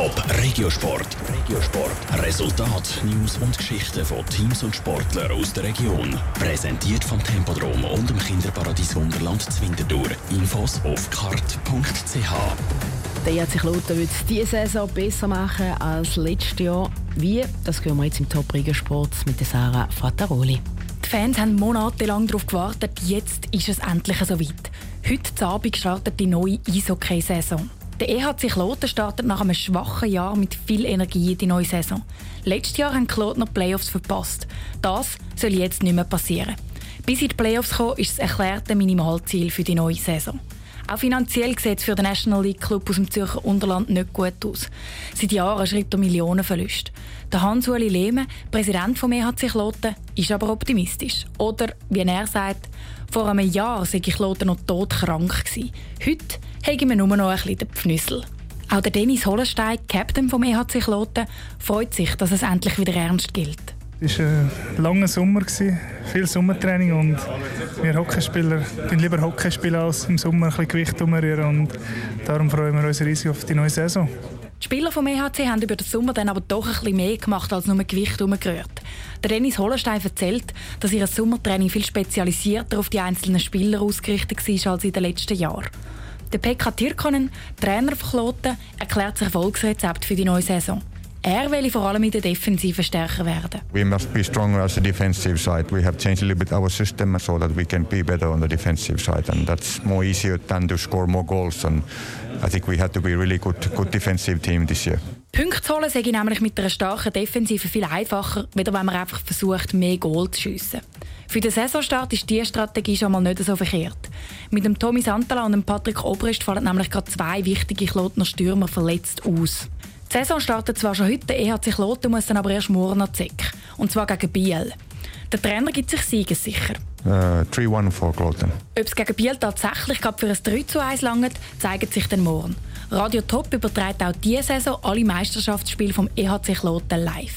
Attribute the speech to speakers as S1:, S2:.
S1: Top Regiosport. Regiosport. Resultat, News und Geschichten von Teams und Sportlern aus der Region. Präsentiert vom Tempodrom und dem Kinderparadies Wunderland Zwintertour. Infos auf kart.ch.
S2: Der EHC Kloten wird diese Saison besser machen als letztes Jahr. Wie? Das hören wir jetzt im Top Regiosport mit der Sarah Fattaroli.
S3: Die Fans haben monatelang darauf gewartet. Jetzt ist es endlich soweit. Heute Abend startet die neue Eishockey-Saison. Der EHC Kloten startet nach einem schwachen Jahr mit viel Energie in die neue Saison. Letztes Jahr haben die Klotener Playoffs verpasst. Das soll jetzt nicht mehr passieren. Bis in die Playoffs kommen, ist das erklärte Minimalziel für die neue Saison. Auch finanziell sieht es für den National League Club aus dem Zürcher Unterland nicht gut aus. Seit Jahren schreibt er Millionenverlust. Der Hans-Uli Lehme, Präsident vom EHC Kloten, ist aber optimistisch. Oder, wie er sagt, vor einem Jahr sei Kloten noch todkrank gewesen. Heute haben wir nur noch ein bisschen den Pfnüssel. Auch der Dennis Hollenstein, Captain vom EHC Kloten, freut sich, dass es endlich wieder ernst gilt.
S4: Es war ein langer Sommer, viel Sommertraining und wir Hockeyspieler spielen lieber Hockey spielen als im Sommer ein bisschen Gewicht umrühren und darum freuen wir uns riesig auf die neue Saison.
S3: Die Spieler vom EHC haben über den Sommer dann aber doch ein bisschen mehr gemacht als nur Gewicht umgerührt. Der Dennis Hollenstein erzählt, dass ihr Sommertraining viel spezialisierter auf die einzelnen Spieler ausgerichtet war als in den letzten Jahren. Der Pekka Tirkonen, Trainer von Kloten, erklärt das Erfolgsrezept für die neue Saison. Er will vor allem in der Defensive stärker werden.
S5: We must be stronger as a defensive side. We have changed a little bit our system so that we can be better on the defensive side, and that's more easier than to score more goals. And I think we have to be a really good, good defensive team this year.
S3: Punkte zu holen sei nämlich mit einer starken Defensive viel einfacher, weder wenn man einfach versucht, mehr Goal zu schiessen. Für den Saisonstart ist diese Strategie schon mal nicht so verkehrt. Mit dem Tommy Santala und dem Patrick Obrist fallen nämlich gerade zwei wichtige Klotner Stürmer verletzt aus. Die Saison startet zwar schon heute, der EHC Kloten muss dann aber erst morgen nach Zeck. Und zwar gegen Biel. Der Trainer gibt sich siegessicher.
S5: Uh, 3-1 for Kloten.
S3: Ob es gegen Biel tatsächlich für ein 3 zu 1 langt, zeigt sich dann morgen. Radio Top überträgt auch diese Saison alle Meisterschaftsspiele vom EHC Kloten live.